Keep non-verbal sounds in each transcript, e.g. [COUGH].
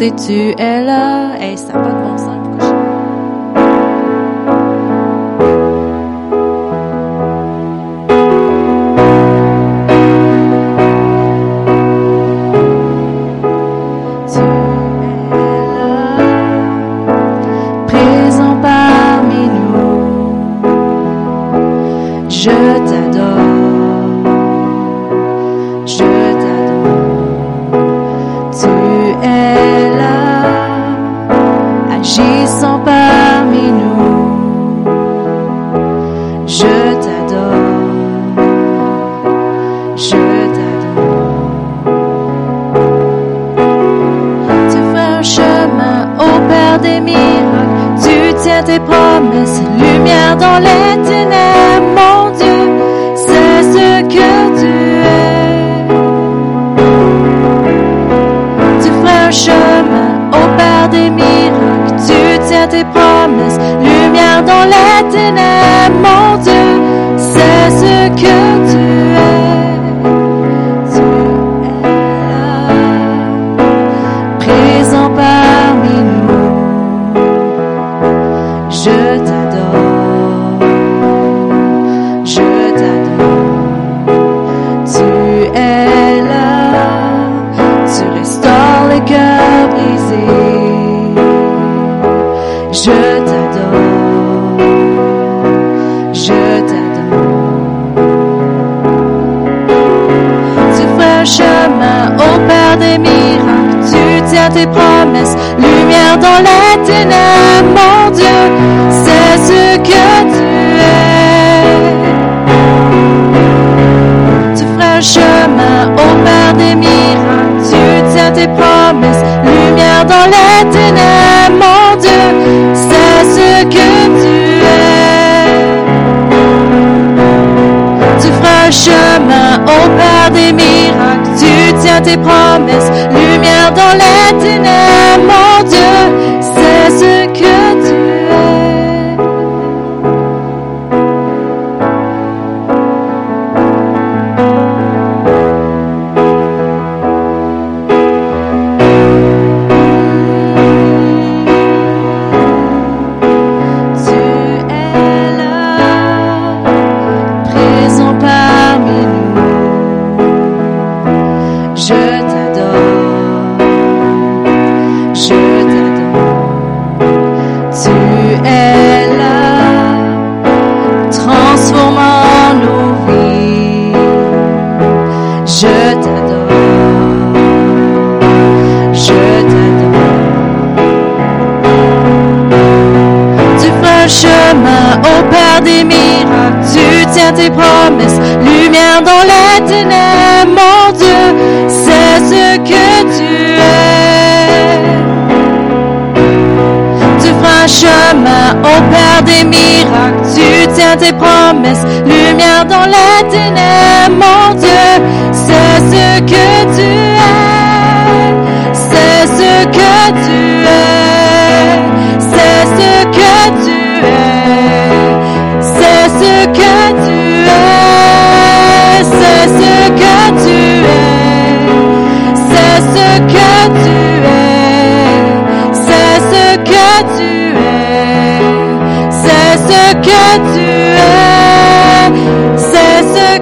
sais tu es dans les ténèbres, mon Dieu. C'est ce que tu es. Tu feras un chemin au Père des miracles. Tu tiens tes promesses, lumière dans les ténèbres, Tes promesses, lumière dans les ténèbres, mon Dieu. C'est ce que tu es. Tu feras un chemin au Père des miracles. Tu tiens tes promesses, lumière dans les ténèbres, mon Dieu. C'est ce que tu es. C'est ce que tu es.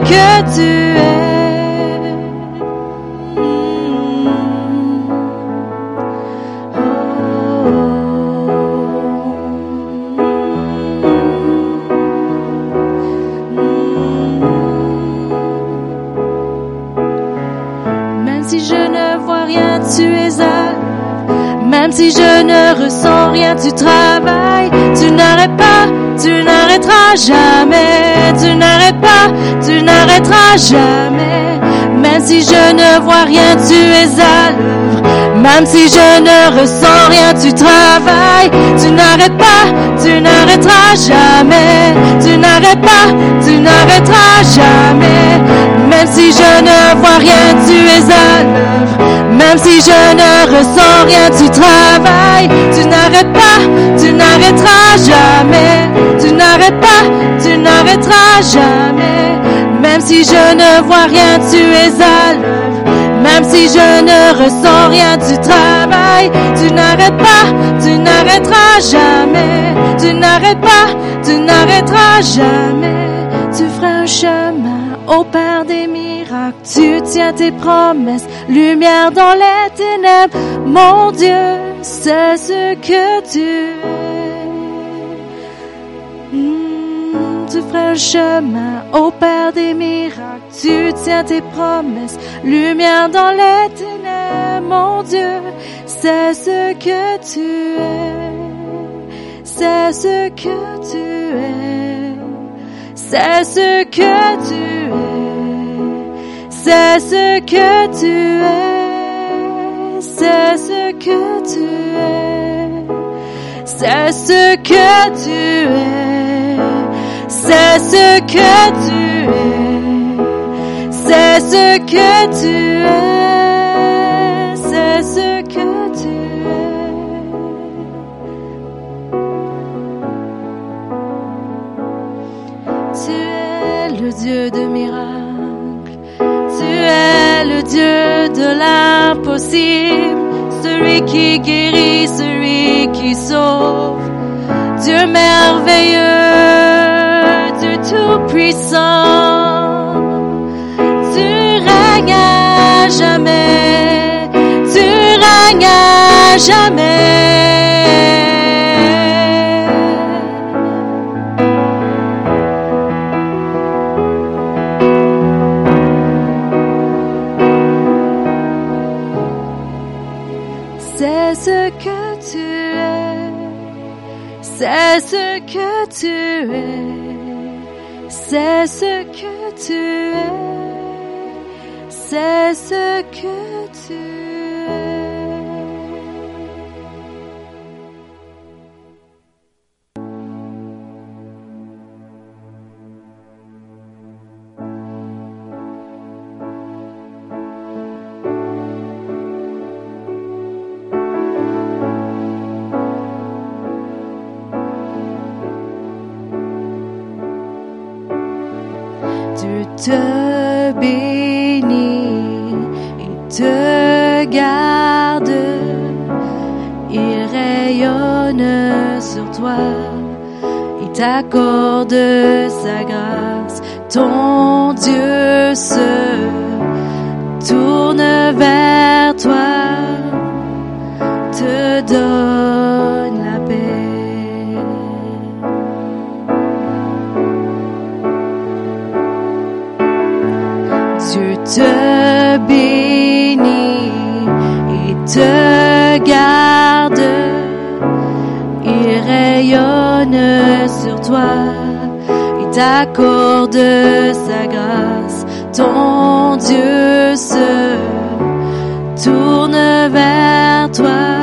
Que tu es. Même si je ne vois rien, tu es à l'œuvre. Même si je ne ressens rien, tu travailles. Jamais. Tu n'arrêtes pas, tu n'arrêteras jamais. Même si je ne vois rien, tu es à l'œuvre. Même si je ne ressens rien, tu travailles. Tu n'arrêtes pas, tu n'arrêteras jamais. Tu n'arrêtes pas, tu n'arrêteras jamais. Même si je ne vois rien, tu es à l'œuvre. Même si je ne ressens rien, tu travailles. Tu n'arrêtes pas, tu n'arrêteras jamais. Tu n'arrêtes tu n'arrêteras jamais. Même si je ne vois rien, tu es à l'œuvre. Même si je ne ressens rien du travail, tu n'arrêtes pas, tu n'arrêteras jamais. Tu n'arrêtes pas, tu n'arrêteras jamais. Tu feras un chemin au Père des miracles. Tu tiens tes promesses, lumière dans les ténèbres. Mon Dieu, c'est ce que tu es. Tu feras un chemin au Père des miracles. Tu tiens tes promesses, lumière dans les ténèbres. Mon Dieu, c'est ce que tu es. C'est ce que tu es. C'est ce que tu es. C'est ce que tu es. C'est ce que tu es. C'est ce que tu es. C'est ce que tu es. C'est ce que tu es. C'est ce que tu es. Tu es le Dieu de miracles. Tu es le Dieu de l'impossible. Celui qui guérit, celui qui sauve. Dieu merveilleux, tout-puissant. Tu règnes à jamais, tu règnes à jamais. C'est ce que tu es, c'est ce que tu es, there's t'accorde sa grâce. Ton Dieu se tourne vers toi. T'accorde sa grâce. Ton Dieu se tourne vers toi.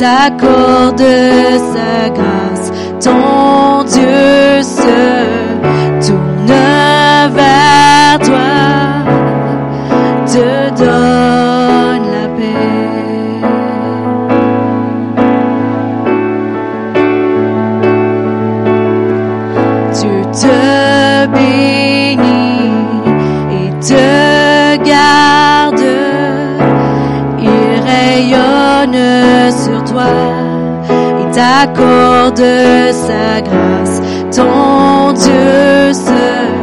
T'accorde sa accorde sa grâce, ton Dieu seul.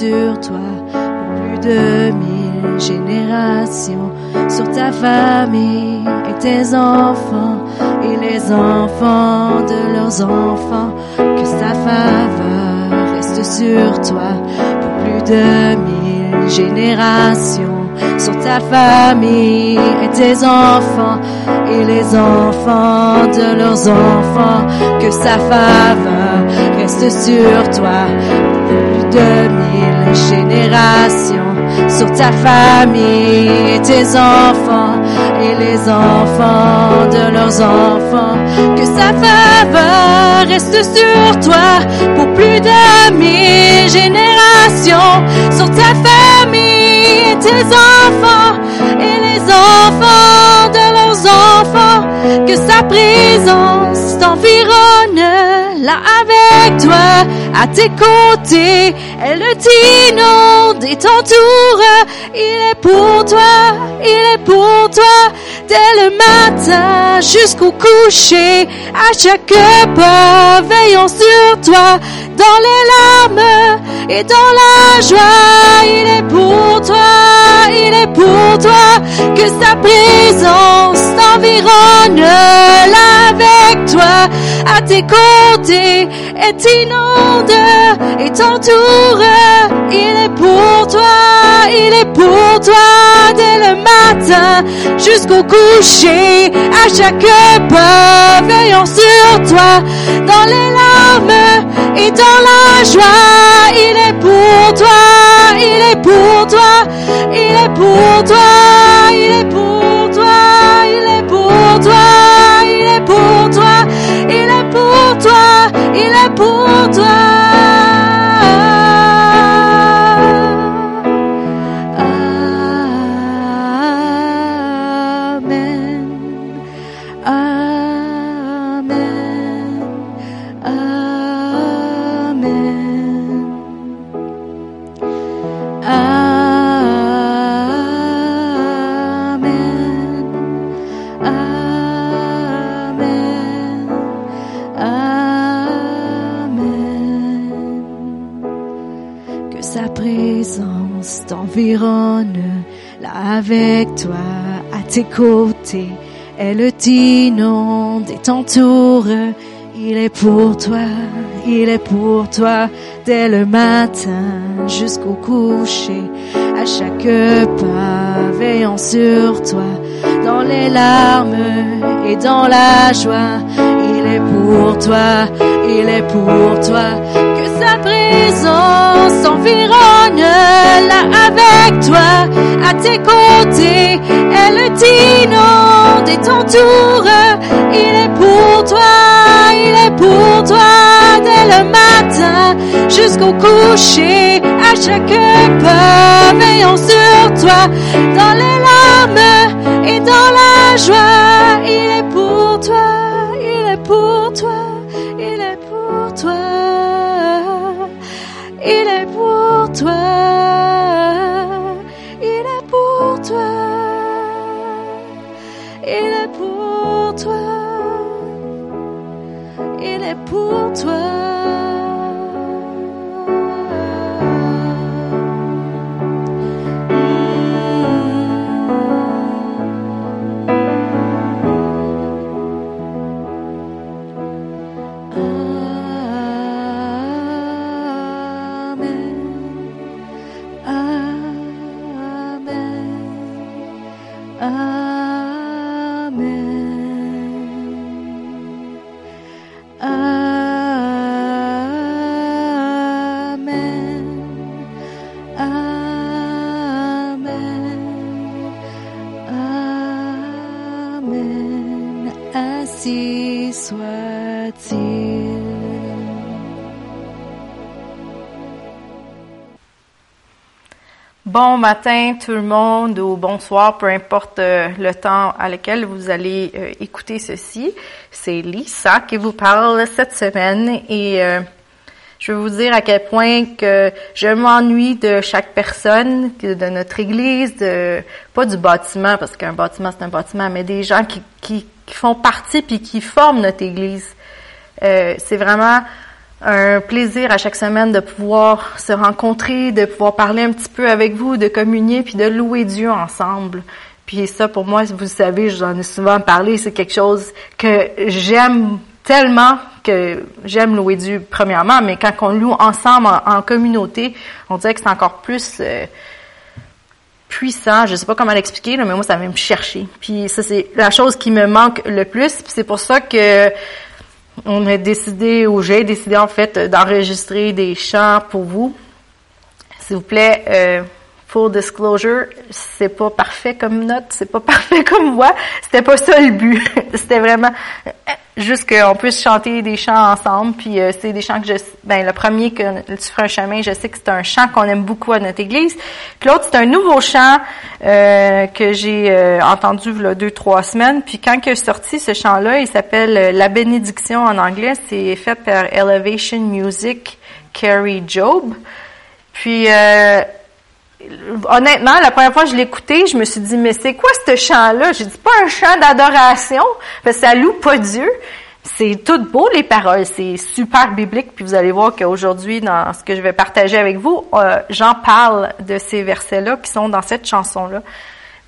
Sur toi pour plus de mille générations, sur ta famille et tes enfants et les enfants de leurs enfants, que sa faveur reste sur toi pour plus de mille générations sur ta famille et tes enfants et les enfants de leurs enfants, que sa faveur reste sur toi de mille générations, sur ta famille et tes enfants et les enfants de leurs enfants, que sa faveur reste sur toi pour plus de mille générations, sur ta famille et tes enfants et les enfants de leurs enfants, que sa présence t'environne avec toi, à tes côtés, elle t'inonde et t'entoure, il est pour toi, il est pour toi, dès le matin jusqu'au coucher, à chaque pas, veillant sur toi, dans les larmes et dans la joie, il est pour toi, il est pour toi, que sa présence t'environne. Avec toi, à tes côtés, et t'inonde et t'entoure, il est pour toi, il est pour toi, dès le matin jusqu'au coucher, à chaque pas, veillant sur toi, dans les larmes et dans la joie. Il est pour toi, il est pour toi, il est pour toi, il est pour toi, il est pour toi, il est pour toi, il est pour toi, il est pour toi. Là avec toi, à tes côtés. Elle t'inonde et t'entoure. Il est pour toi, il est pour toi, dès le matin jusqu'au coucher, à chaque pas, veillant sur toi, dans les larmes et dans la joie. Il est pour toi, il est pour toi, que sa présence avec à tes côtés, elle t'inonde et t'entoure. Il est pour toi, il est pour toi, dès le matin jusqu'au coucher, à chaque pas, veillant sur toi, dans les larmes et dans la joie. Il est pour toi, il est pour toi, il est pour toi, il est pour toi, il est pour toi. Bon matin tout le monde ou bonsoir, peu importe euh, le temps à lequel vous allez euh, écouter ceci. C'est Lisa qui vous parle cette semaine et euh, je vais vous dire à quel point que je m'ennuie de chaque personne de notre église, de pas du bâtiment parce qu'un bâtiment c'est un bâtiment, mais des gens qui, qui font partie puis qui forment notre église. c'est vraiment un plaisir à chaque semaine de pouvoir se rencontrer, de pouvoir parler un petit peu avec vous, de communier, puis de louer Dieu ensemble. Puis ça, pour moi, vous savez, j'en ai souvent parlé, c'est quelque chose que j'aime tellement que j'aime louer Dieu premièrement, mais quand on loue ensemble en, communauté, on dirait que c'est encore plus euh, puissant. Je sais pas comment l'expliquer, mais moi ça vient me chercher. Puis ça c'est la chose qui me manque le plus. Puis c'est pour ça que on a décidé, ou j'ai décidé en fait, d'enregistrer des chants pour vous. S'il vous plaît, euh, full disclosure, c'est pas parfait comme note, c'est pas [LAUGHS] parfait comme voix. C'était pas ça le but. [LAUGHS] C'était vraiment juste qu'on puisse chanter des chants ensemble. Puis euh, c'est des chants que je, ben le premier que tu feras un chemin, je sais que c'est un chant qu'on aime beaucoup à notre église. Puis l'autre c'est un nouveau chant euh, que j'ai euh, entendu a deux trois semaines. Puis quand il est sorti ce chant-là, il s'appelle La bénédiction en anglais. C'est fait par Elevation Music, Carrie Job. Puis honnêtement, la première fois que je l'écoutais, je me suis dit, mais c'est quoi ce chant-là? J'ai dit, pas un chant d'adoration, parce que ça loue pas Dieu. C'est tout beau, les paroles. C'est super biblique. Puis vous allez voir qu'aujourd'hui, dans ce que je vais partager avec vous, euh, j'en parle de ces versets-là qui sont dans cette chanson-là.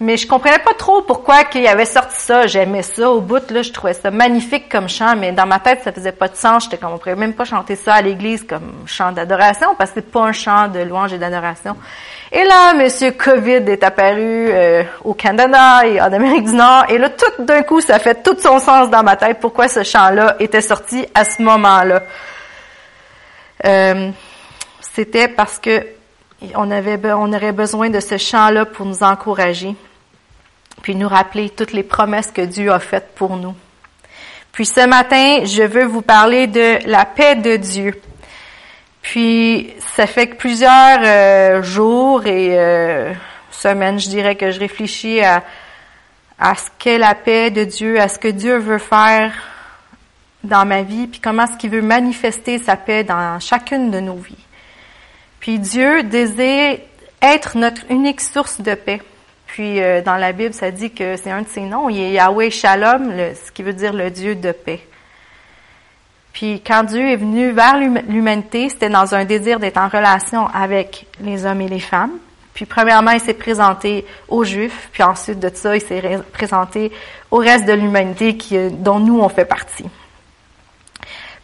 Mais je comprenais pas trop pourquoi qu'il avait sorti ça. J'aimais ça. Au bout, là, je trouvais ça magnifique comme chant, mais dans ma tête, ça faisait pas de sens. J'étais comme, on pourrait même pas chanter ça à l'église comme chant d'adoration, parce que c'est pas un chant de louange et d'adoration. Et là, Monsieur Covid est apparu euh, au Canada et en Amérique du Nord. Et là, tout d'un coup, ça fait tout son sens dans ma tête. Pourquoi ce chant-là était sorti à ce moment-là euh, C'était parce que on avait, on aurait besoin de ce chant-là pour nous encourager puis nous rappeler toutes les promesses que Dieu a faites pour nous. Puis ce matin, je veux vous parler de la paix de Dieu. Puis ça fait plusieurs euh, jours et euh, semaines, je dirais que je réfléchis à, à ce qu'est la paix de Dieu, à ce que Dieu veut faire dans ma vie, puis comment est-ce qu'il veut manifester sa paix dans chacune de nos vies. Puis Dieu désire être notre unique source de paix. Puis euh, dans la Bible, ça dit que c'est un de ses noms. Il est Yahweh Shalom, ce qui veut dire le Dieu de paix. Puis quand Dieu est venu vers l'humanité, c'était dans un désir d'être en relation avec les hommes et les femmes. Puis premièrement, il s'est présenté aux Juifs, puis ensuite de ça, il s'est présenté au reste de l'humanité dont nous on fait partie.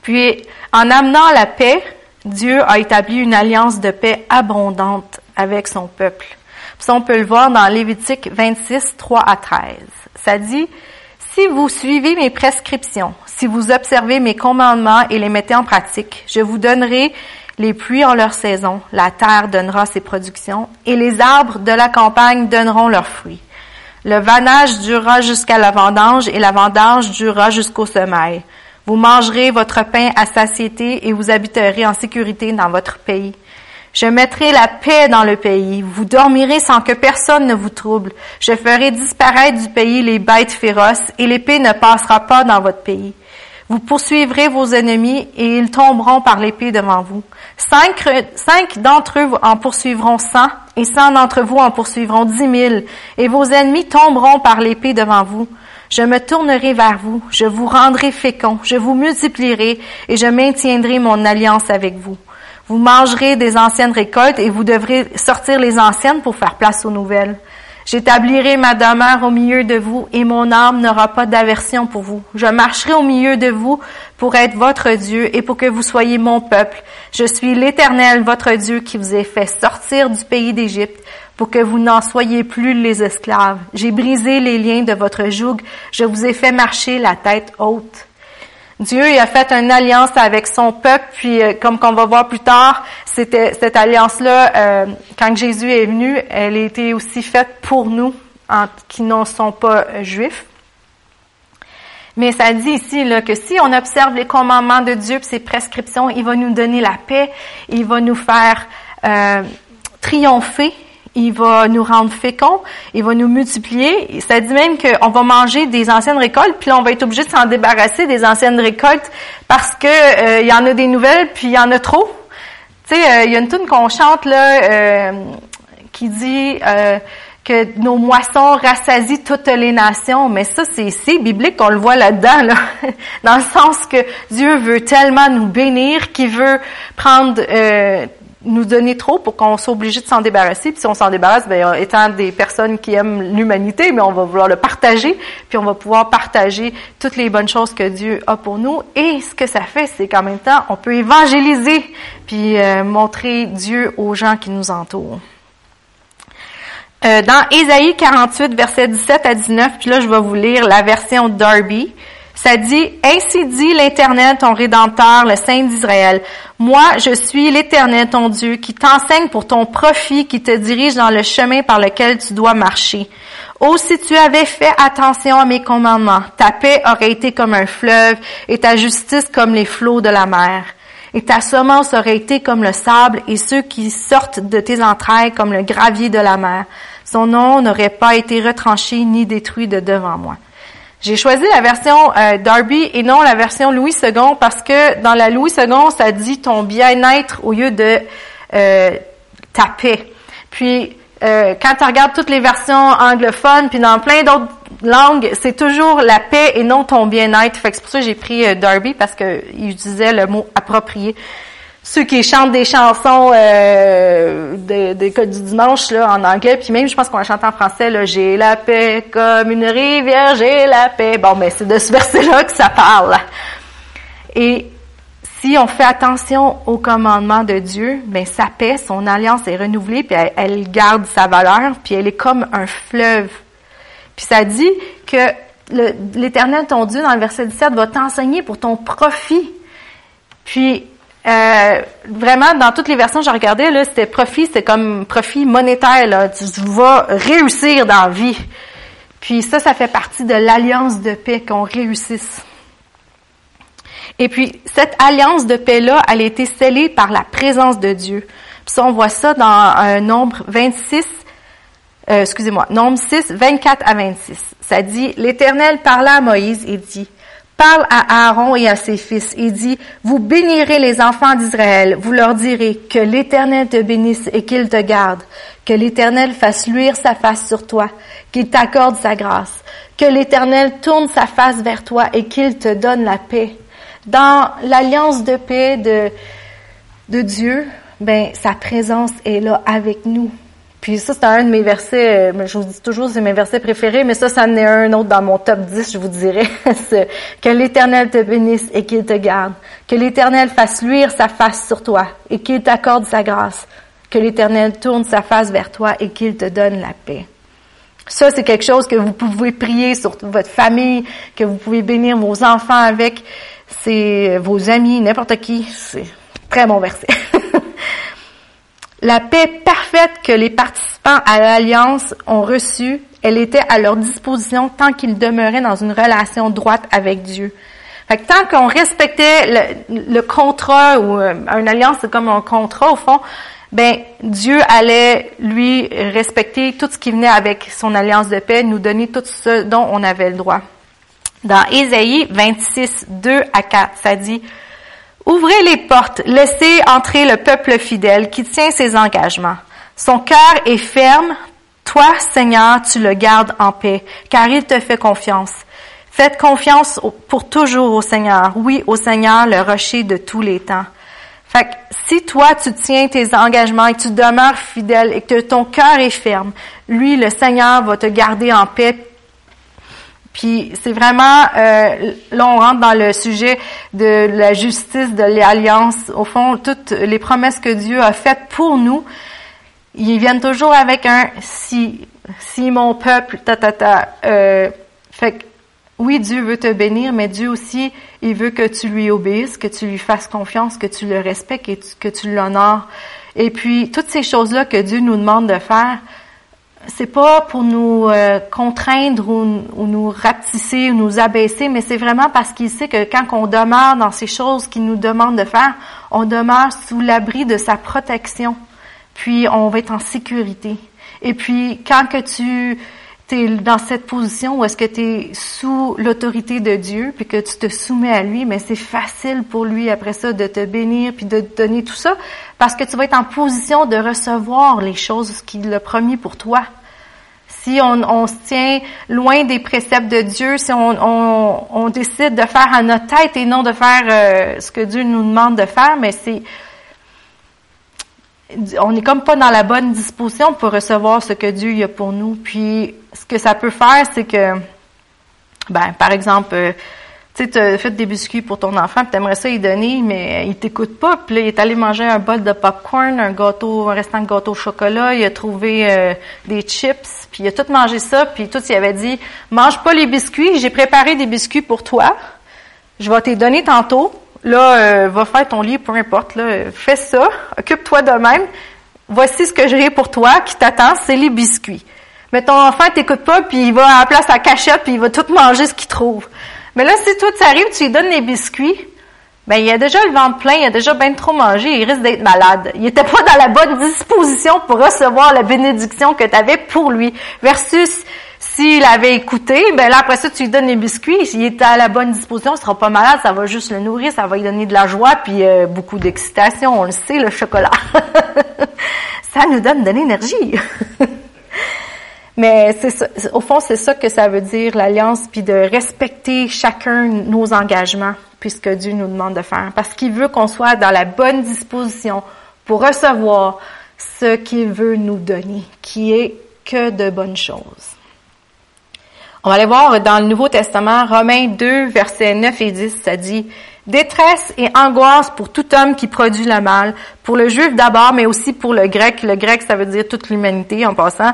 Puis en amenant la paix, Dieu a établi une alliance de paix abondante avec son peuple. On peut le voir dans Lévitique 26, 3 à 13. Ça dit, si vous suivez mes prescriptions, si vous observez mes commandements et les mettez en pratique, je vous donnerai les pluies en leur saison, la terre donnera ses productions, et les arbres de la campagne donneront leurs fruits. Le vanage durera jusqu'à la vendange, et la vendange durera jusqu'au semail. Vous mangerez votre pain à satiété, et vous habiterez en sécurité dans votre pays. Je mettrai la paix dans le pays. Vous dormirez sans que personne ne vous trouble. Je ferai disparaître du pays les bêtes féroces et l'épée ne passera pas dans votre pays. Vous poursuivrez vos ennemis et ils tomberont par l'épée devant vous. Cinq, d'entre eux en poursuivront cent et cent d'entre vous en poursuivront dix mille et vos ennemis tomberont par l'épée devant vous. Je me tournerai vers vous, je vous rendrai fécond, je vous multiplierai et je maintiendrai mon alliance avec vous. Vous mangerez des anciennes récoltes et vous devrez sortir les anciennes pour faire place aux nouvelles. J'établirai ma demeure au milieu de vous et mon âme n'aura pas d'aversion pour vous. Je marcherai au milieu de vous pour être votre Dieu et pour que vous soyez mon peuple. Je suis l'Éternel, votre Dieu, qui vous ai fait sortir du pays d'Égypte pour que vous n'en soyez plus les esclaves. J'ai brisé les liens de votre joug. Je vous ai fait marcher la tête haute. Dieu a fait une alliance avec son peuple, puis euh, comme qu'on va voir plus tard, c'était cette alliance-là, euh, quand Jésus est venu, elle a été aussi faite pour nous, qui ne sont pas euh, juifs. Mais ça dit ici là, que si on observe les commandements de Dieu et ses prescriptions, il va nous donner la paix, il va nous faire triompher il va nous rendre féconds, il va nous multiplier. Ça dit même qu'on va manger des anciennes récoltes, puis on va être obligé de s'en débarrasser des anciennes récoltes parce que euh, il y en a des nouvelles, puis il y en a trop. Tu sais, euh, il y a une tune qu'on chante là euh, qui dit que nos moissons rassasient toutes les nations. Mais ça, c'est, c'est biblique, on le voit là-dedans, là. [LAUGHS] dans le sens que Dieu veut tellement nous bénir qu'il veut prendre euh, nous donner trop pour qu'on soit obligé de s'en débarrasser. Puis si on s'en débarrasse, ben, étant des personnes qui aiment l'humanité, mais on va vouloir le partager, puis on va pouvoir partager toutes les bonnes choses que Dieu a pour nous. Et ce que ça fait, c'est qu'en même temps, on peut évangéliser, puis euh, montrer Dieu aux gens qui nous entourent. Euh, dans Ésaïe 48, versets 17 à 19, puis là, je vais vous lire la version Darby. Ça dit, Ainsi dit l'Éternel, ton Rédempteur, le Saint d'Israël. Moi, je suis l'Éternel, ton Dieu, qui t'enseigne pour ton profit, qui te dirige dans le chemin par lequel tu dois marcher. Oh, si tu avais fait attention à mes commandements, ta paix aurait été comme un fleuve et ta justice comme les flots de la mer. Et ta semence aurait été comme le sable et ceux qui sortent de tes entrailles comme le gravier de la mer. Son nom n'aurait pas été retranché ni détruit de devant moi. J'ai choisi la version euh, Darby et non la version Louis II parce que dans la Louis II, ça dit ton bien-être au lieu de euh, ta paix. Puis euh, quand tu regardes toutes les versions anglophones, puis dans plein d'autres langues, c'est toujours la paix et non ton bien-être. Fait que c'est pour ça que j'ai pris euh, Darby parce que il utilisait le mot approprié ceux qui chantent des chansons euh, des, des codes du dimanche là en anglais, puis même je pense qu'on la chante en français là, j'ai la paix comme une rivière, j'ai la paix. Bon, mais c'est de ce verset-là que ça parle. Et si on fait attention au commandement de Dieu, ben sa paix, son alliance est renouvelée, puis elle, garde sa valeur, puis elle est comme un fleuve. Puis ça dit que l'Éternel, ton Dieu, dans le verset 17, va t'enseigner pour ton profit. Puis euh, vraiment, dans toutes les versions que j'ai regardées, là, c'était profit, c'est comme profit monétaire. Là. Tu vas réussir dans la vie. Puis ça, ça fait partie de l'alliance de paix qu'on réussisse. Et puis, cette alliance de paix-là, elle a été scellée par la présence de Dieu. Puis ça, on voit ça dans un nombre 26, euh, excusez-moi, nombre 6, 24 à 26. Ça dit, l'Éternel parla à Moïse et dit, parle à Aaron et à ses fils et dit, vous bénirez les enfants d'Israël, vous leur direz que l'Éternel te bénisse et qu'il te garde, que l'Éternel fasse luire sa face sur toi, qu'il t'accorde sa grâce, que l'Éternel tourne sa face vers toi et qu'il te donne la paix. Dans l'alliance de paix de, Dieu, ben, sa présence est là avec nous. Puis ça, c'est un de mes versets, euh, je vous dis toujours, c'est mes versets préférés, mais ça, ça en est un autre dans mon top 10, je vous dirais. [LAUGHS] que l'Éternel te bénisse et qu'il te garde. Que l'Éternel fasse luire sa face sur toi et qu'il t'accorde sa grâce. Que l'Éternel tourne sa face vers toi et qu'il te donne la paix. Ça, c'est quelque chose que vous pouvez prier sur votre famille, que vous pouvez bénir vos enfants avec, c'est vos amis, n'importe qui. C'est très bon verset. [LAUGHS] La paix parfaite que les participants à l'Alliance ont reçue, elle était à leur disposition tant qu'ils demeuraient dans une relation droite avec Dieu. Fait que tant qu'on respectait le, contrat ou euh, une alliance, c'est comme un contrat au fond, ben Dieu allait lui respecter tout ce qui venait avec son alliance de paix, nous donner tout ce dont on avait le droit. Dans Ésaïe 26, 2 à 4, ça dit, Ouvrez les portes, laissez entrer le peuple fidèle qui tient ses engagements. Son cœur est ferme. Toi, Seigneur, tu le gardes en paix, car il te fait confiance. Faites confiance pour toujours au Seigneur. Oui, au Seigneur, le rocher de tous les temps. Fait que si toi, tu tiens tes engagements et tu demeures fidèle et que ton cœur est ferme, lui, le Seigneur, va te garder en paix puis c'est vraiment, euh, là on rentre dans le sujet de la justice, de l'alliance. Au fond, toutes les promesses que Dieu a faites pour nous, ils viennent toujours avec un si, si mon peuple, ta ta ta. Euh, fait que oui, Dieu veut te bénir, mais Dieu aussi, il veut que tu lui obéisses, que tu lui fasses confiance, que tu le respectes et que tu l'honores. Et puis toutes ces choses-là que Dieu nous demande de faire, c'est pas pour nous euh, contraindre ou, nous rapetisser ou nous abaisser, mais c'est vraiment parce qu'il sait que quand on demeure dans ces choses qu'il nous demande de faire, on demeure sous l'abri de sa protection. Puis on va être en sécurité. Et puis quand que tu es dans cette position où est-ce que tu es sous l'autorité de Dieu, puis que tu te soumets à lui, mais c'est facile pour lui après ça de te bénir puis de te donner tout ça, parce que tu vas être en position de recevoir les choses qu'il a promis pour toi. Si on, se tient loin des préceptes de Dieu, si on, décide de faire à notre tête et non de faire euh, ce que Dieu nous demande de faire, mais c'est on n'est comme pas dans la bonne disposition pour recevoir ce que Dieu a pour nous. Puis ce que ça peut faire, c'est que, ben, par exemple, euh, tu sais, fait des biscuits pour ton enfant, tu aimerais ça y donner, mais il t'écoute pas. Puis il est allé manger un bol de popcorn, un gâteau, un restant de gâteau au chocolat, il a trouvé euh, des chips, puis il a tout mangé ça, puis tout, il avait dit, mange pas les biscuits, j'ai préparé des biscuits pour toi, je vais te donner tantôt, là, euh, va faire ton lit, peu importe, là, fais ça, occupe-toi de même, voici ce que j'ai pour toi qui t'attend, c'est les biscuits. Mais ton enfant t'écoute pas, puis il va à la place à cachette, puis il va tout manger ce qu'il trouve. Mais là, si toi, tu arrives, tu lui donnes les biscuits, ben, il a déjà le ventre plein, il a déjà bien trop mangé, il risque d'être malade. Il était pas dans la bonne disposition pour recevoir la bénédiction que tu avais pour lui. Versus, s'il avait écouté, ben là, après ça, tu lui donnes les biscuits, s'il était à la bonne disposition, il sera pas malade, ça va juste le nourrir, ça va lui donner de la joie, puis euh, beaucoup d'excitation, on le sait, le chocolat. [LAUGHS] ça nous donne de l'énergie. [LAUGHS] Mais c'est au fond, c'est ça que ça veut dire, l'alliance, puis de respecter chacun nos engagements, puisque Dieu nous demande de faire. Parce qu'il veut qu'on soit dans la bonne disposition pour recevoir ce qu'il veut nous donner, qui est que de bonnes choses. On va aller voir dans le Nouveau Testament, Romains 2, versets 9 et 10, ça dit, Détresse et angoisse pour tout homme qui produit le mal, pour le juif d'abord, mais aussi pour le grec. Le grec, ça veut dire toute l'humanité en passant.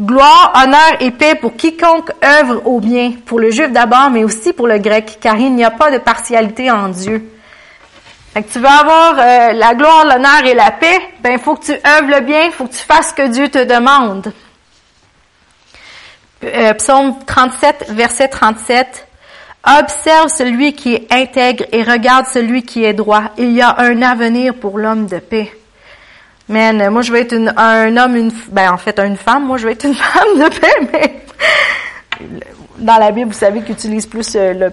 Gloire, honneur et paix pour quiconque œuvre au bien, pour le juif d'abord, mais aussi pour le grec, car il n'y a pas de partialité en Dieu. Fait que tu veux avoir euh, la gloire, l'honneur et la paix, ben faut que tu œuvres le bien, faut que tu fasses ce que Dieu te demande. Euh, psaume 37, verset 37. Observe celui qui est intègre et regarde celui qui est droit. Il y a un avenir pour l'homme de paix. Man, moi je vais être un homme, une, ben en fait une femme. Moi je vais être une [LAUGHS] femme de paix, mais dans la Bible vous savez qu'ils utilisent plus euh, le,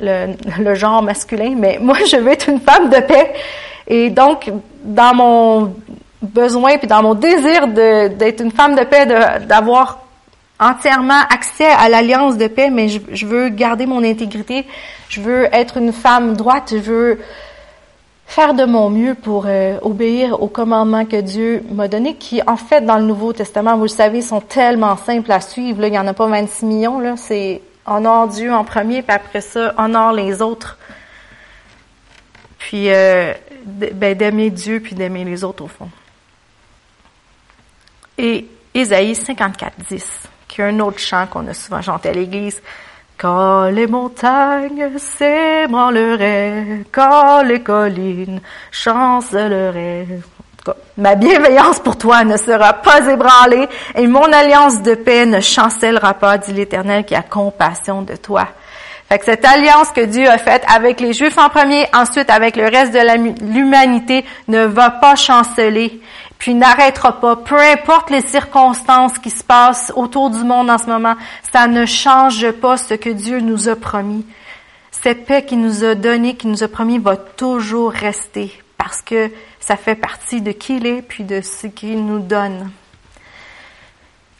le, le, genre masculin, mais moi je veux être une femme de paix. Et donc dans mon besoin puis dans mon désir d'être une femme de paix, d'avoir entièrement accès à l'alliance de paix, mais je, veux garder mon intégrité. Je veux être une femme droite. Je veux faire de mon mieux pour euh, obéir aux commandements que Dieu m'a donnés, qui en fait dans le Nouveau Testament, vous le savez, sont tellement simples à suivre. Là, il n'y en a pas 26 millions. Là, c'est honore Dieu en premier, puis après ça, honore les autres. Puis euh, ben, d'aimer Dieu puis d'aimer les autres au fond. Et Ésaïe 54, 10 qui un autre chant qu'on a souvent chanté à l'église. Quand les montagnes s'ébranleraient, quand les collines chancelleraient. Ma bienveillance pour toi ne sera pas ébranlée et mon alliance de paix ne chancellera pas, dit l'Éternel qui a compassion de toi. Fait que cette alliance que Dieu a faite avec les Juifs en premier, ensuite avec le reste de l'humanité, ne va pas chanceler puis n'arrêtera pas. Peu importe les circonstances qui se passent autour du monde en ce moment, ça ne change pas ce que Dieu nous a promis. Cette paix qu'il nous a donnée, qu'il nous a promis, va toujours rester parce que ça fait partie de qui il est puis de ce qu'il nous donne.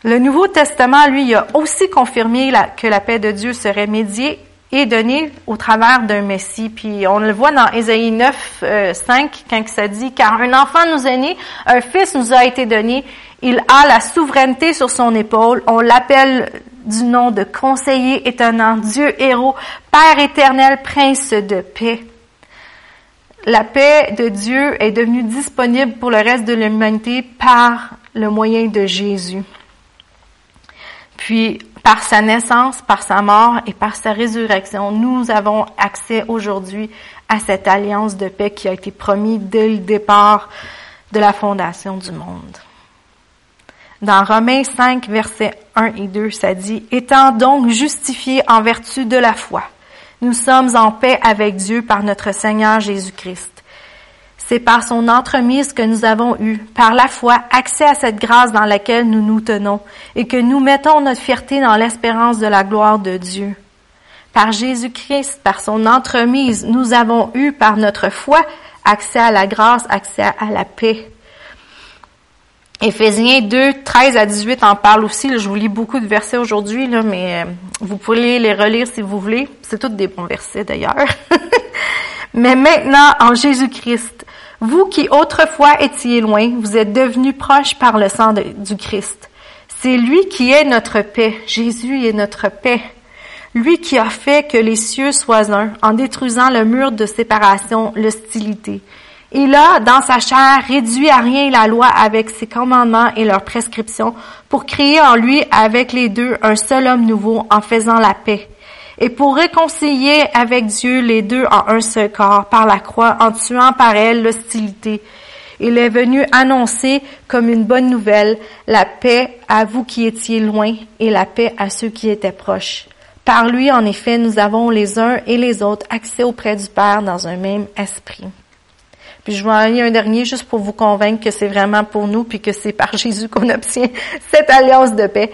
Le Nouveau Testament, lui, a aussi confirmé que la paix de Dieu serait médiée est donné au travers d'un Messie. Puis on le voit dans Ésaïe 9, 5, quand ça dit, car un enfant nous est né, un fils nous a été donné, il a la souveraineté sur son épaule, on l'appelle du nom de conseiller étonnant, Dieu héros, Père éternel, prince de paix. La paix de Dieu est devenue disponible pour le reste de l'humanité par le moyen de Jésus. Puis, par sa naissance, par sa mort et par sa résurrection, nous avons accès aujourd'hui à cette alliance de paix qui a été promise dès le départ de la fondation du monde. Dans Romains 5, versets 1 et 2, ça dit, Étant donc justifiés en vertu de la foi, nous sommes en paix avec Dieu par notre Seigneur Jésus-Christ c'est par son entremise que nous avons eu, par la foi, accès à cette grâce dans laquelle nous nous tenons et que nous mettons notre fierté dans l'espérance de la gloire de Dieu. Par Jésus-Christ, par son entremise, nous avons eu, par notre foi, accès à la grâce, accès à la paix. Éphésiens 2, 13 à 18 en parle aussi. je vous lis beaucoup de versets aujourd'hui, là, mais euh, vous pourrez les relire si vous voulez. C'est tous des bons versets d'ailleurs. [LAUGHS] mais maintenant, en Jésus-Christ, vous qui autrefois étiez loin, vous êtes devenus proches par le sang du Christ. C'est lui qui est notre paix. Jésus est notre paix. Lui qui a fait que les cieux soient un, en détruisant le mur de séparation, l'hostilité. Il a, dans sa chair, réduit à rien la loi avec ses commandements et leurs prescriptions pour créer en lui, avec les deux, un seul homme nouveau en faisant la paix. Et pour réconcilier avec Dieu les deux en un seul corps par la croix, en tuant par elle l'hostilité. Il est venu annoncer comme une bonne nouvelle la paix à vous qui étiez loin et la paix à ceux qui étaient proches. Par lui, en effet, nous avons les uns et les autres accès auprès du Père dans un même esprit. Puis je vais en lire un dernier juste pour vous convaincre que c'est vraiment pour nous puis que c'est par [LAUGHS] Jésus qu'on obtient cette alliance de paix.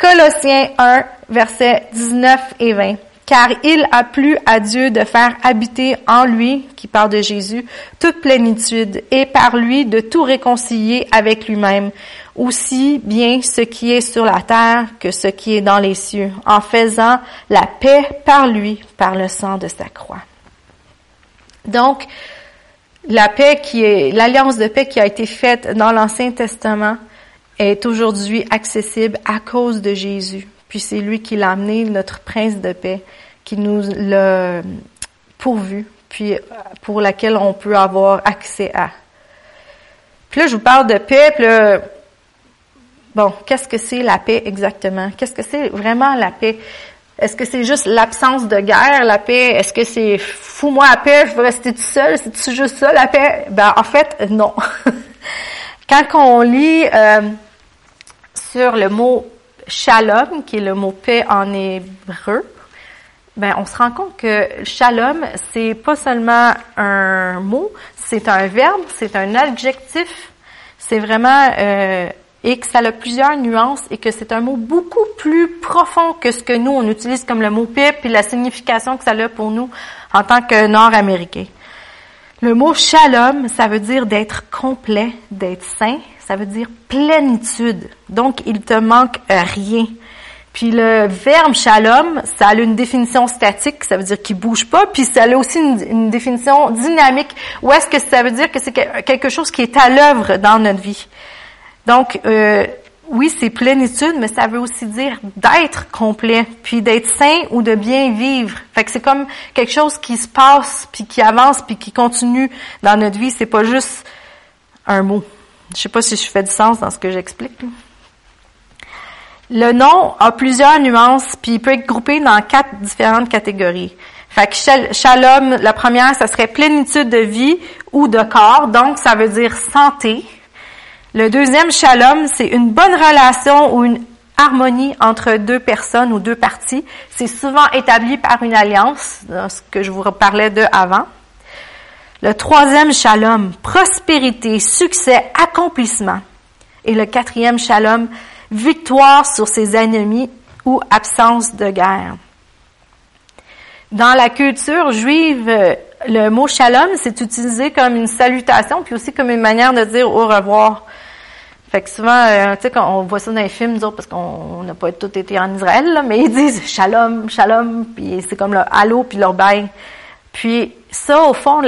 Colossiens 1, versets 19 et 20. Car il a plu à Dieu de faire habiter en lui, qui parle de Jésus, toute plénitude et par lui de tout réconcilier avec lui-même, aussi bien ce qui est sur la terre que ce qui est dans les cieux, en faisant la paix par lui, par le sang de sa croix. Donc, la paix qui est, l'alliance de paix qui a été faite dans l'Ancien Testament est aujourd'hui accessible à cause de Jésus. Puis c'est lui qui l'a amené, notre prince de paix, qui nous l'a pourvu, puis pour laquelle on peut avoir accès à. Puis là, je vous parle de paix, puis là, bon, qu'est-ce que c'est la paix exactement? Qu'est-ce que c'est vraiment la paix? Est-ce que c'est juste l'absence de guerre, la paix? Est-ce que c'est fous-moi la paix, je veux rester tout seul? C'est juste ça, la paix? Ben, en fait, non. [LAUGHS] Quand on lit euh, sur le mot shalom, qui est le mot paix en hébreu, ben, on se rend compte que shalom, c'est pas seulement un mot, c'est un verbe, c'est un adjectif. C'est vraiment euh, et que ça a plusieurs nuances et que c'est un mot beaucoup plus profond que ce que nous, on utilise comme le mot paix et la signification que ça a pour nous en tant que Nord-Américains. Le mot shalom, ça veut dire d'être complet, d'être saint, ça veut dire plénitude. Donc, il te manque rien. Puis le verbe shalom, ça a une définition statique, ça veut dire qu'il bouge pas, puis ça a aussi une, définition dynamique. Où est-ce que ça veut dire que c'est quelque chose qui est à l'œuvre dans notre vie? Donc, euh, oui, c'est plénitude, mais ça veut aussi dire d'être complet, puis d'être sain ou de bien vivre. Fait que c'est comme quelque chose qui se passe, puis qui avance, puis qui continue dans notre vie. C'est pas juste un mot. Je sais pas si je fais du sens dans ce que j'explique. Le nom a plusieurs nuances, puis il peut être groupé dans quatre différentes catégories. Fait que shalom, la première, ça serait plénitude de vie ou de corps, donc ça veut dire santé. Le deuxième shalom, c'est une bonne relation ou une harmonie entre deux personnes ou deux parties. C'est souvent établi par une alliance, ce que je vous parlais de avant. Le troisième shalom, prospérité, succès, accomplissement. Et le quatrième shalom, victoire sur ses ennemis ou absence de guerre. Dans la culture juive, le mot shalom, c'est utilisé comme une salutation, puis aussi comme une manière de dire au revoir. Fait que souvent, euh, tu sais, on voit ça dans les films, nous parce qu'on n'a pas tout été en Israël, là, mais ils disent shalom, shalom, puis c'est comme le allô, puis leur bain. Puis ça, au fond,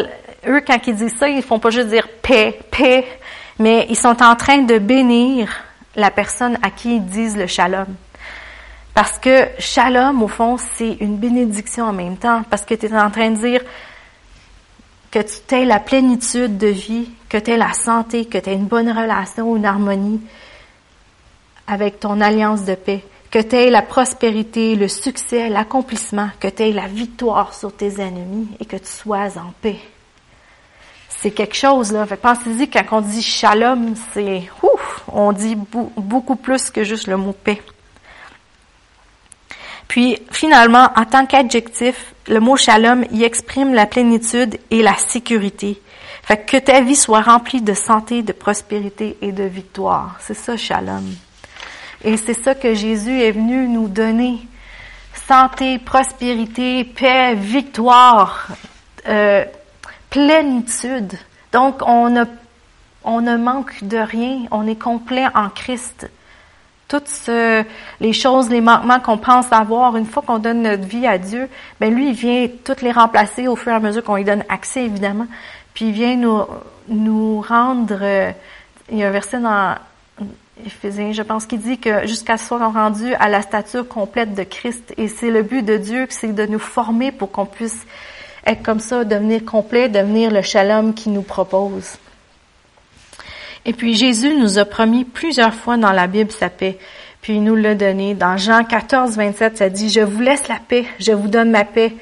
eux, quand ils disent ça, ils font pas juste dire paix, paix, mais ils sont en train de bénir la personne à qui ils disent le shalom. Parce que shalom, au fond, c'est une bénédiction en même temps, parce que tu es en train de dire, que tu aies la plénitude de vie, que tu aies la santé, que tu aies une bonne relation, une harmonie avec ton alliance de paix, que tu aies la prospérité, le succès, l'accomplissement, que tu aies la victoire sur tes ennemis et que tu sois en paix. C'est quelque chose, là. pensez-y, quand on dit shalom, c'est, ouf, on dit beaucoup plus que juste le mot paix. Puis finalement, en tant qu'adjectif, le mot shalom y exprime la plénitude et la sécurité. Fait que ta vie soit remplie de santé, de prospérité et de victoire. C'est ça, shalom. Et c'est ça que Jésus est venu nous donner. Santé, prospérité, paix, victoire, euh, plénitude. Donc, on a On ne manque de rien. On est complet en Christ. Toutes les choses, les manquements qu'on pense avoir, une fois qu'on donne notre vie à Dieu, ben lui, il vient toutes les remplacer au fur et à mesure qu'on lui donne accès, évidemment. Puis il vient nous, nous rendre. Euh, il y a un verset dans Éphésiens, je pense, qui dit que jusqu'à ce soit rendu à la stature complète de Christ. Et c'est le but de Dieu, c'est de nous former pour qu'on puisse être comme ça, devenir complet, devenir le shalom qu'il nous propose. Et puis Jésus nous a promis plusieurs fois dans la Bible sa paix, puis il nous l'a donné. Dans Jean 14, 27, ça dit, Je vous laisse la paix, je vous donne ma paix.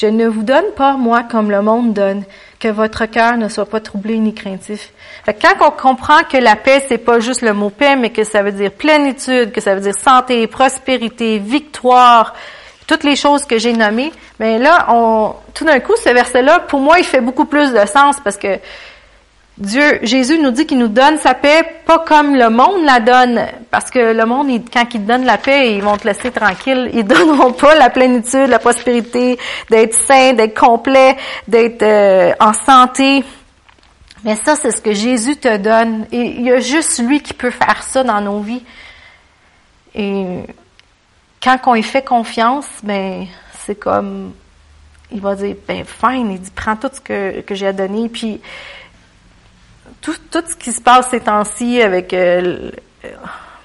Je ne vous donne pas, moi, comme le monde donne, que votre cœur ne soit pas troublé ni craintif. Quand on comprend que la paix, c'est pas juste le mot paix, mais que ça veut dire plénitude, que ça veut dire santé, prospérité, victoire, toutes les choses que j'ai nommées, mais là, on, tout d'un coup, ce verset-là, pour moi, il fait beaucoup plus de sens parce que Dieu, Jésus nous dit qu'il nous donne sa paix, pas comme le monde la donne, parce que le monde, quand il te donne la paix, ils vont te laisser tranquille. Ils [LAUGHS] donneront pas la plénitude, la prospérité, d'être sain, d'être complet, d'être euh, en santé. Mais ça, c'est ce que Jésus te donne. Et il y a juste lui qui peut faire ça dans nos vies. Et quand on y fait confiance, ben c'est comme il va dire ben fine, il dit prends tout ce que, que j'ai à donner, puis tout, tout ce qui se passe ces temps-ci avec euh,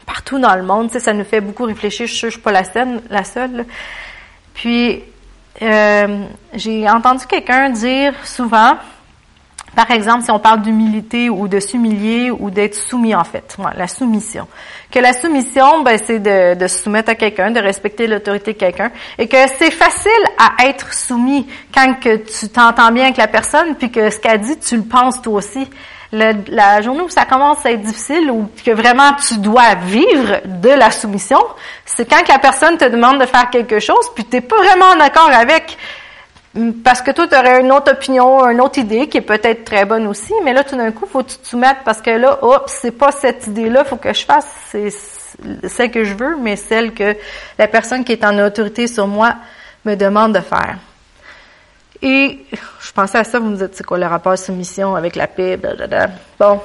partout dans le monde, ça nous fait beaucoup réfléchir. Je suis, suis pas la seule. La seule Puis euh, j'ai entendu quelqu'un dire souvent, par exemple, si on parle d'humilité ou de s'humilier ou d'être soumis en fait, la soumission. Que la soumission, ben, c'est de, de se soumettre à quelqu'un, de respecter l'autorité de quelqu'un, et que c'est facile à être soumis quand que tu t'entends bien avec la personne, puis que ce qu'elle dit, tu le penses toi aussi. La journée où ça commence à être difficile ou que vraiment tu dois vivre de la soumission, c'est quand la personne te demande de faire quelque chose puis tu n'es pas vraiment d'accord avec parce que toi, tu aurais une autre opinion, une autre idée qui est peut-être très bonne aussi, mais là, tout d'un coup, faut que tu te soumettes parce que là, hop, c'est pas cette idée-là, faut que je fasse, c'est celle que je veux, mais celle que la personne qui est en autorité sur moi me demande de faire. Et je pensais à ça, vous me dites, c'est quoi le rapport soumission avec la paix, blablabla. Bon,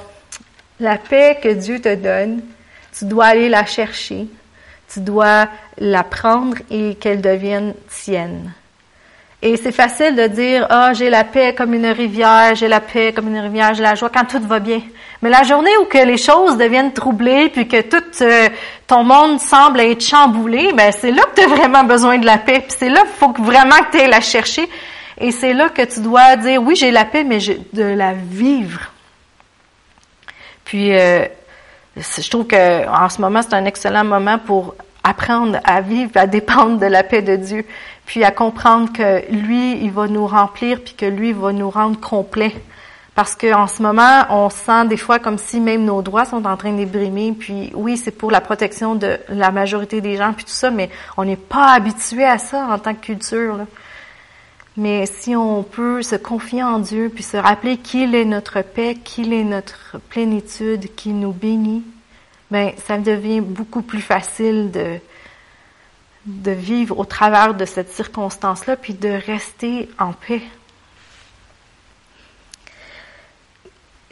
la paix que Dieu te donne, tu dois aller la chercher, tu dois la prendre et qu'elle devienne tienne. Et c'est facile de dire, ah, j'ai la paix comme une rivière, j'ai la paix comme une rivière, j'ai la joie quand tout va bien. Mais la journée où que les choses deviennent troublées, puis que tout euh, ton monde semble être chamboulé, ben c'est là que tu as vraiment besoin de la paix. Puis c'est là qu'il faut vraiment que tu ailles la chercher. Et c'est là que tu dois dire, oui, j'ai la paix, mais de la vivre. Puis, euh, je trouve que en ce moment, c'est un excellent moment pour apprendre à vivre, à dépendre de la paix de Dieu, puis à comprendre que lui, il va nous remplir, puis que lui va nous rendre complets. Parce qu'en ce moment, on sent des fois comme si même nos droits sont en train de Puis oui, c'est pour la protection de la majorité des gens, puis tout ça, mais on n'est pas habitué à ça en tant que culture. Mais si on peut se confier en Dieu, puis se rappeler qu'il est notre paix, qu'il est notre plénitude, qu'il nous bénit, ben ça devient beaucoup plus facile de de vivre au travers de cette circonstance-là, puis de rester en paix.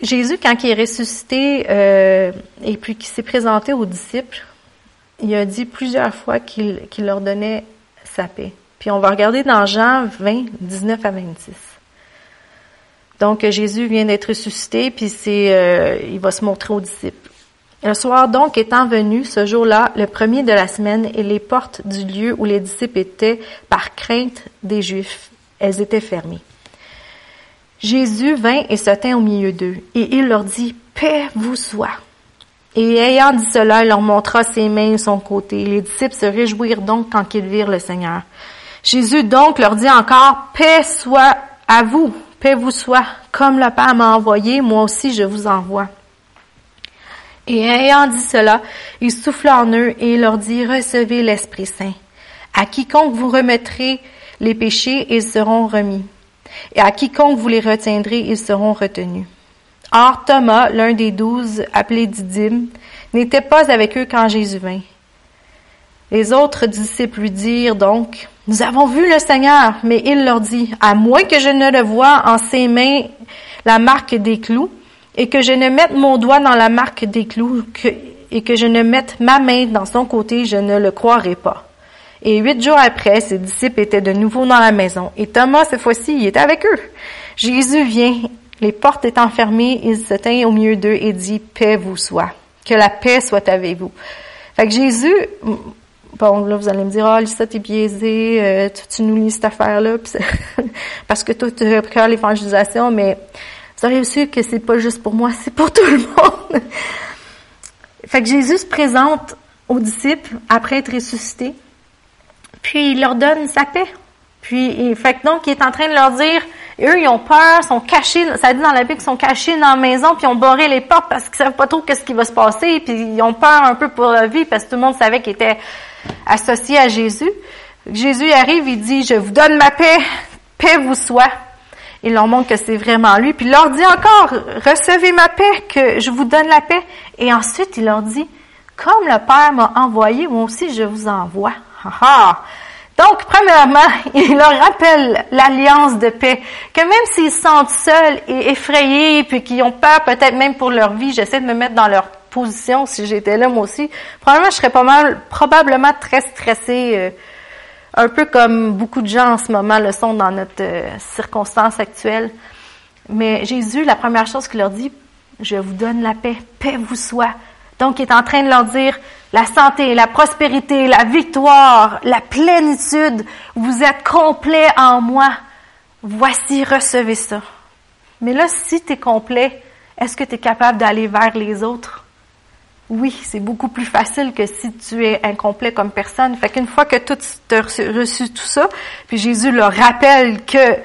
Jésus, quand il est ressuscité euh, et puis qu'il s'est présenté aux disciples, il a dit plusieurs fois qu'il leur donnait sa paix. Puis on va regarder dans Jean 20, 19 à 26. Donc Jésus vient d'être ressuscité, puis euh, il va se montrer aux disciples. Le soir donc étant venu, ce jour-là, le premier de la semaine, et les portes du lieu où les disciples étaient, par crainte des Juifs, elles étaient fermées. Jésus vint et se tint au milieu d'eux, et il leur dit, Paix vous soit. Et ayant dit cela, il leur montra ses mains et son côté. Les disciples se réjouirent donc quand ils virent le Seigneur. Jésus donc leur dit encore, paix soit à vous, paix vous soit, comme le Père m'a envoyé, moi aussi je vous envoie. Et ayant dit cela, il souffla en eux et leur dit, recevez l'Esprit Saint. À quiconque vous remettrez les péchés, ils seront remis. Et à quiconque vous les retiendrez, ils seront retenus. Or Thomas, l'un des douze, appelé Didyme, n'était pas avec eux quand Jésus vint. Les autres disciples lui dirent donc, Nous avons vu le Seigneur, mais il leur dit, À moins que je ne le voie en ses mains la marque des clous, et que je ne mette mon doigt dans la marque des clous et que je ne mette ma main dans son côté, je ne le croirai pas. Et huit jours après, ses disciples étaient de nouveau dans la maison. Et Thomas, cette fois-ci, il était avec eux. Jésus vient, les portes étant fermées, il se tint au milieu d'eux et dit, paix vous soit. Que la paix soit avec vous. Fait que Jésus, bon, là, vous allez me dire, ah, oh, Lisa, t'es biaisée, euh, tu, nous lis cette affaire-là, [LAUGHS] parce que toi, tu as l'évangélisation, mais vous aurez su que c'est pas juste pour moi, [LAUGHS] c'est pour tout le monde. fait que Jésus se présente aux disciples après être ressuscité, puis il leur donne sa paix. Puis, fait que donc, il est en train de leur dire, eux, ils ont peur, sont cachés, ça dit dans la Bible qu'ils sont cachés dans la maison, puis ils ont barré les portes parce qu'ils savent pas trop qu'est-ce qui va se passer, puis ils ont peur un peu pour leur vie parce que tout le monde savait qu'ils étaient associés à Jésus. Jésus arrive, il dit, je vous donne ma paix, paix vous soit. Il leur montre que c'est vraiment lui, puis il leur dit encore, recevez ma paix, que je vous donne la paix. Et ensuite, il leur dit, comme le Père m'a envoyé, moi aussi je vous envoie. Donc, premièrement, [LAUGHS] il leur rappelle l'alliance de paix, que même s'ils se sentent seuls et effrayés, puis qu'ils ont peur peut-être même pour leur vie, j'essaie de me mettre dans leur position si j'étais là moi aussi, probablement je serais pas mal, probablement très stressée, euh, un peu comme beaucoup de gens en ce moment le sont dans notre euh, circonstance actuelle. Mais Jésus, la première chose qu'il leur dit, je vous donne la paix, paix vous soit. Donc, il est en train de leur dire, la santé, la prospérité, la victoire, la plénitude. Vous êtes complet en moi. Voici, recevez ça. Mais là, si tu es complet, est-ce que tu es capable d'aller vers les autres? Oui, c'est beaucoup plus facile que si tu es incomplet comme personne. Fait qu'une fois que tu as reçu tout ça, puis Jésus leur rappelle que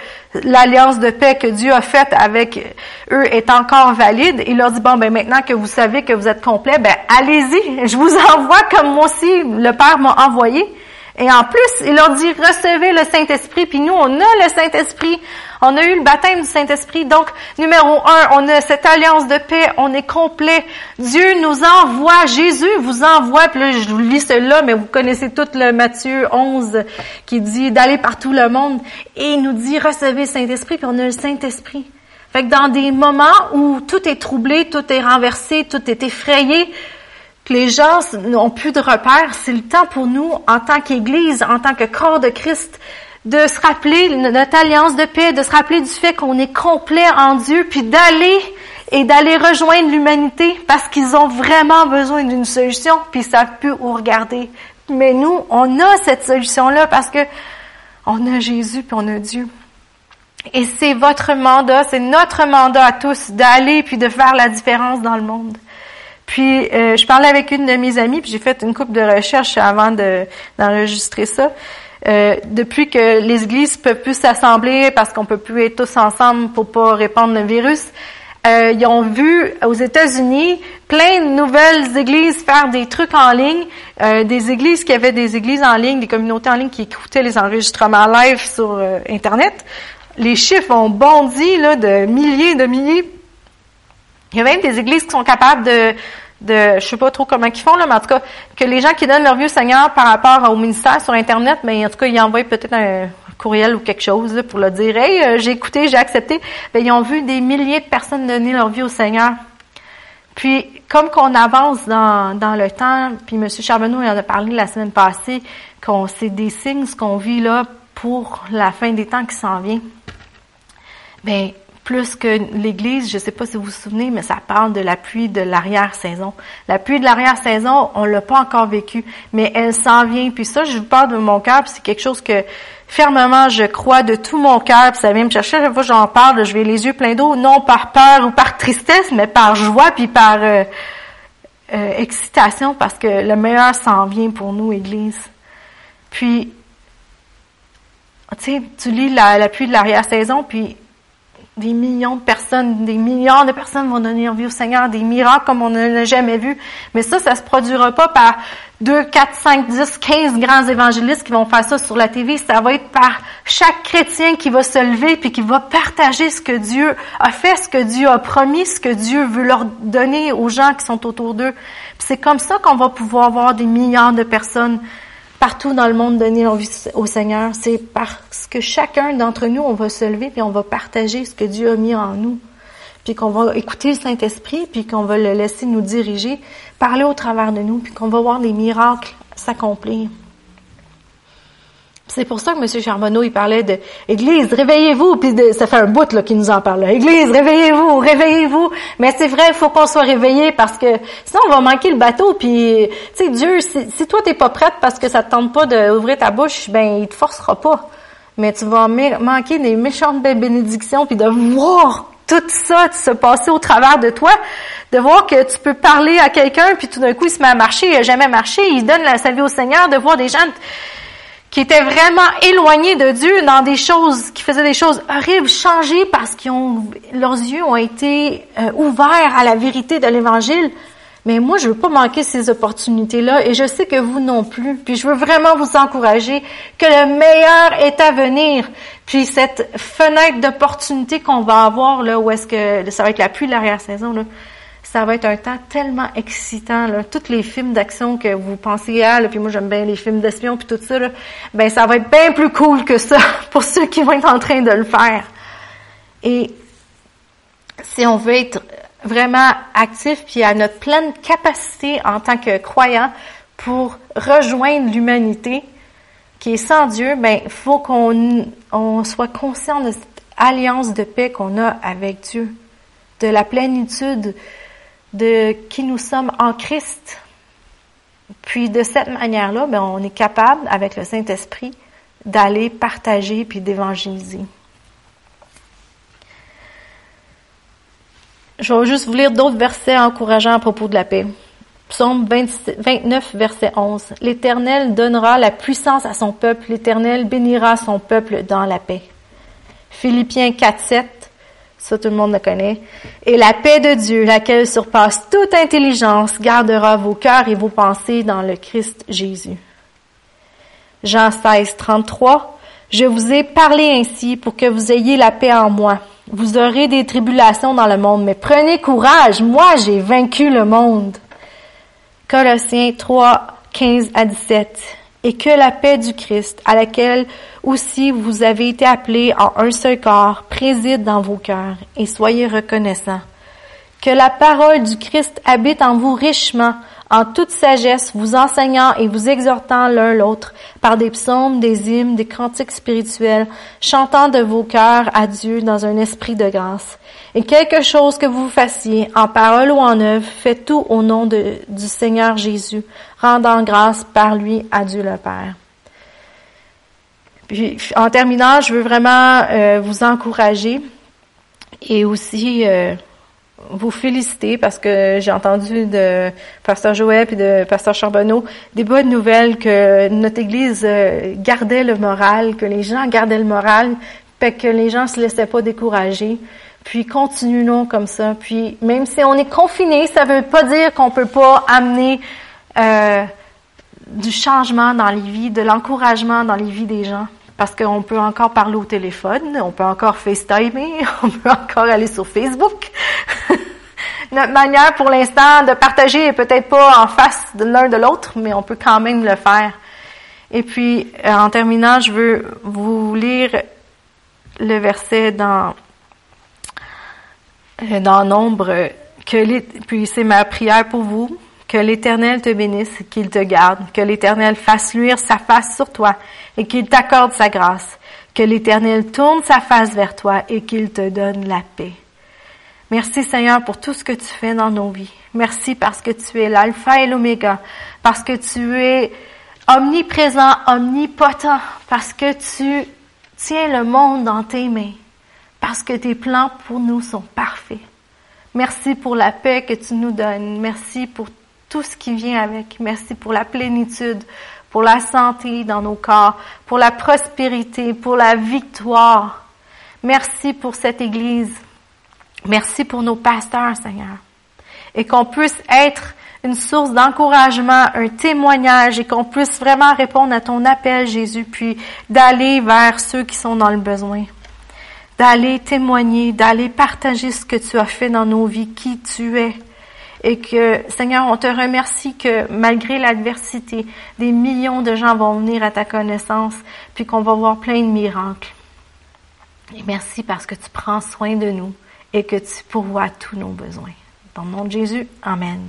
l'alliance de paix que Dieu a faite avec eux est encore valide, il leur dit, bon, ben maintenant que vous savez que vous êtes complet, ben allez-y, je vous [LAUGHS] envoie comme moi aussi le Père m'a envoyé. Et en plus, il leur dit, recevez le Saint-Esprit, puis nous, on a le Saint-Esprit. On a eu le baptême du Saint-Esprit. Donc, numéro un, on a cette alliance de paix, on est complet. Dieu nous envoie, Jésus vous envoie, puis là, je vous lis cela, mais vous connaissez tout le Matthieu 11 qui dit d'aller par tout le monde. Et il nous dit, recevez le Saint-Esprit, puis on a le Saint-Esprit. Fait que dans des moments où tout est troublé, tout est renversé, tout est effrayé, que les gens n'ont plus de repères, c'est le temps pour nous, en tant qu'Église, en tant que corps de Christ, de se rappeler notre alliance de paix, de se rappeler du fait qu'on est complet en Dieu, puis d'aller et d'aller rejoindre l'humanité parce qu'ils ont vraiment besoin d'une solution, puis ils savent plus où regarder. Mais nous, on a cette solution-là parce que on a Jésus puis on a Dieu. Et c'est votre mandat, c'est notre mandat à tous d'aller puis de faire la différence dans le monde. Puis euh, je parlais avec une de mes amies, puis j'ai fait une coupe de recherche avant d'enregistrer ça. Euh, depuis que les églises peuvent plus s'assembler parce qu'on peut plus être tous ensemble pour pas répandre le virus, euh, ils ont vu aux États-Unis plein de nouvelles églises faire des trucs en ligne, euh, des églises qui avaient des églises en ligne, des communautés en ligne qui écoutaient les enregistrements live sur euh, Internet. Les chiffres ont bondi là, de milliers de milliers. Il y a même des églises qui sont capables de de, je sais pas trop comment ils font là, mais en tout cas, que les gens qui donnent leur vieux Seigneur par rapport au ministère sur Internet, mais en tout cas, ils envoient peut-être un courriel ou quelque chose pour le dire, hey, euh, j'ai écouté, j'ai accepté. Ben, ils ont vu des milliers de personnes donner leur vie au Seigneur. Puis, comme qu'on avance dans, dans le temps, puis M. Charbonneau en a parlé la semaine passée, qu'on c'est des signes ce qu'on vit là pour la fin des temps qui s'en vient. Ben, plus que l'Église, je ne sais pas si vous vous souvenez, mais ça parle de la pluie de l'arrière-saison. La pluie de l'arrière-saison, on l'a pas encore vécu, mais elle s'en vient. Puis ça, je vous parle de mon cœur, c'est quelque chose que fermement je crois de tout mon cœur. Puis ça vient me chercher. Chaque fois j'en parle, je vais les yeux pleins d'eau, non par peur ou par tristesse, mais par joie puis par euh, euh, excitation, parce que le meilleur s'en vient pour nous, Église. Puis, tu sais, tu lis la, la pluie de l'arrière-saison, puis des millions de personnes, des milliards de personnes vont donner vie au Seigneur, des miracles comme on ne l'a jamais vu. Mais ça, ça se produira pas par 2, 4, 5, 10, 15 grands évangélistes qui vont faire ça sur la TV. Ça va être par chaque chrétien qui va se lever puis qui va partager ce que Dieu a fait, ce que Dieu a promis, ce que Dieu veut leur donner aux gens qui sont autour d'eux. C'est comme ça qu'on va pouvoir avoir des milliards de personnes partout dans le monde donner leur vie au Seigneur, c'est parce que chacun d'entre nous, on va se lever et on va partager ce que Dieu a mis en nous. puis qu'on va écouter le Saint-Esprit, puis qu'on va le laisser nous diriger, parler au travers de nous, puis qu'on va voir les miracles s'accomplir. C'est pour ça que M. Charbonneau, il parlait de Église, réveillez-vous, puis ça fait un bout là qu'il nous en parle. Église, réveillez-vous, réveillez-vous. Mais c'est vrai, il faut qu'on soit réveillé parce que sinon on va manquer le bateau. Puis, tu sais, Dieu, si, si toi t'es pas prête parce que ça te tente pas d'ouvrir ta bouche, ben il te forcera pas. Mais tu vas manquer des méchantes bénédictions, puis de voir tout ça se passer au travers de toi, de voir que tu peux parler à quelqu'un, puis tout d'un coup il se met à marcher, il n'a jamais marché, il donne sa vie au Seigneur, de voir des gens qui étaient vraiment éloignés de Dieu dans des choses, qui faisaient des choses horribles, changer parce qu'ils ont, leurs yeux ont été euh, ouverts à la vérité de l'Évangile. Mais moi, je veux pas manquer ces opportunités-là et je sais que vous non plus. Puis je veux vraiment vous encourager que le meilleur est à venir. Puis cette fenêtre d'opportunité qu'on va avoir là, où est-ce que ça va être la pluie de l'arrière-saison, là, ça va être un temps tellement excitant. Là. Tous les films d'action que vous pensez à, là, puis moi j'aime bien les films d'espion puis tout ça, là, ben ça va être bien plus cool que ça [LAUGHS] pour ceux qui vont être en train de le faire. Et si on veut être vraiment actif puis à notre pleine capacité en tant que croyant pour rejoindre l'humanité qui est sans Dieu, ben faut qu'on on soit conscient de cette alliance de paix qu'on a avec Dieu, de la plénitude de qui nous sommes en Christ. Puis de cette manière-là, ben, on est capable, avec le Saint-Esprit, d'aller partager puis d'évangéliser. Je vais juste vous lire d'autres versets encourageants à propos de la paix. Psaume 29, verset 11. L'Éternel donnera la puissance à son peuple, l'Éternel bénira son peuple dans la paix. Philippiens 4, 7. Ça, tout le monde le connaît. Et la paix de Dieu, laquelle surpasse toute intelligence, gardera vos cœurs et vos pensées dans le Christ Jésus. Jean 16, 33. Je vous ai parlé ainsi pour que vous ayez la paix en moi. Vous aurez des tribulations dans le monde, mais prenez courage. Moi, j'ai vaincu le monde. Colossiens 3, 15 à 17 et que la paix du Christ, à laquelle aussi vous avez été appelés en un seul corps, préside dans vos cœurs et soyez reconnaissants. Que la parole du Christ habite en vous richement, en toute sagesse, vous enseignant et vous exhortant l'un l'autre par des psaumes, des hymnes, des cantiques spirituels, chantant de vos cœurs à Dieu dans un esprit de grâce. Et quelque chose que vous fassiez, en parole ou en œuvre, faites tout au nom de, du Seigneur Jésus, rendant grâce par lui à Dieu le Père. Puis, en terminant, je veux vraiment euh, vous encourager et aussi euh, vous féliciter parce que j'ai entendu de Pasteur Joël et de Pasteur Charbonneau des bonnes nouvelles que notre Église euh, gardait le moral, que les gens gardaient le moral, que les gens se laissaient pas décourager. Puis continuons comme ça. Puis même si on est confiné, ça veut pas dire qu'on peut pas amener euh, du changement dans les vies, de l'encouragement dans les vies des gens. Parce qu'on peut encore parler au téléphone, on peut encore FaceTimer, [LAUGHS] on peut encore aller sur Facebook. Notre manière pour l'instant de partager est peut-être pas en face de l'un de l'autre, mais on peut quand même le faire. Et puis, euh, en terminant, je veux vous lire le verset dans, euh, dans Nombre, que puis c'est ma prière pour vous, que l'Éternel te bénisse, qu'il te garde, que l'Éternel fasse luire sa face sur toi et qu'il t'accorde sa grâce, que l'Éternel tourne sa face vers toi et qu'il te donne la paix. Merci Seigneur pour tout ce que tu fais dans nos vies. Merci parce que tu es l'alpha et l'oméga, parce que tu es omniprésent, omnipotent, parce que tu tiens le monde dans tes mains, parce que tes plans pour nous sont parfaits. Merci pour la paix que tu nous donnes. Merci pour tout ce qui vient avec. Merci pour la plénitude, pour la santé dans nos corps, pour la prospérité, pour la victoire. Merci pour cette Église. Merci pour nos pasteurs, Seigneur. Et qu'on puisse être une source d'encouragement, un témoignage et qu'on puisse vraiment répondre à ton appel, Jésus, puis d'aller vers ceux qui sont dans le besoin. D'aller témoigner, d'aller partager ce que tu as fait dans nos vies, qui tu es. Et que, Seigneur, on te remercie que malgré l'adversité, des millions de gens vont venir à ta connaissance, puis qu'on va voir plein de miracles. Et merci parce que tu prends soin de nous et que tu pourvoies tous nos besoins. Dans le nom de Jésus, Amen.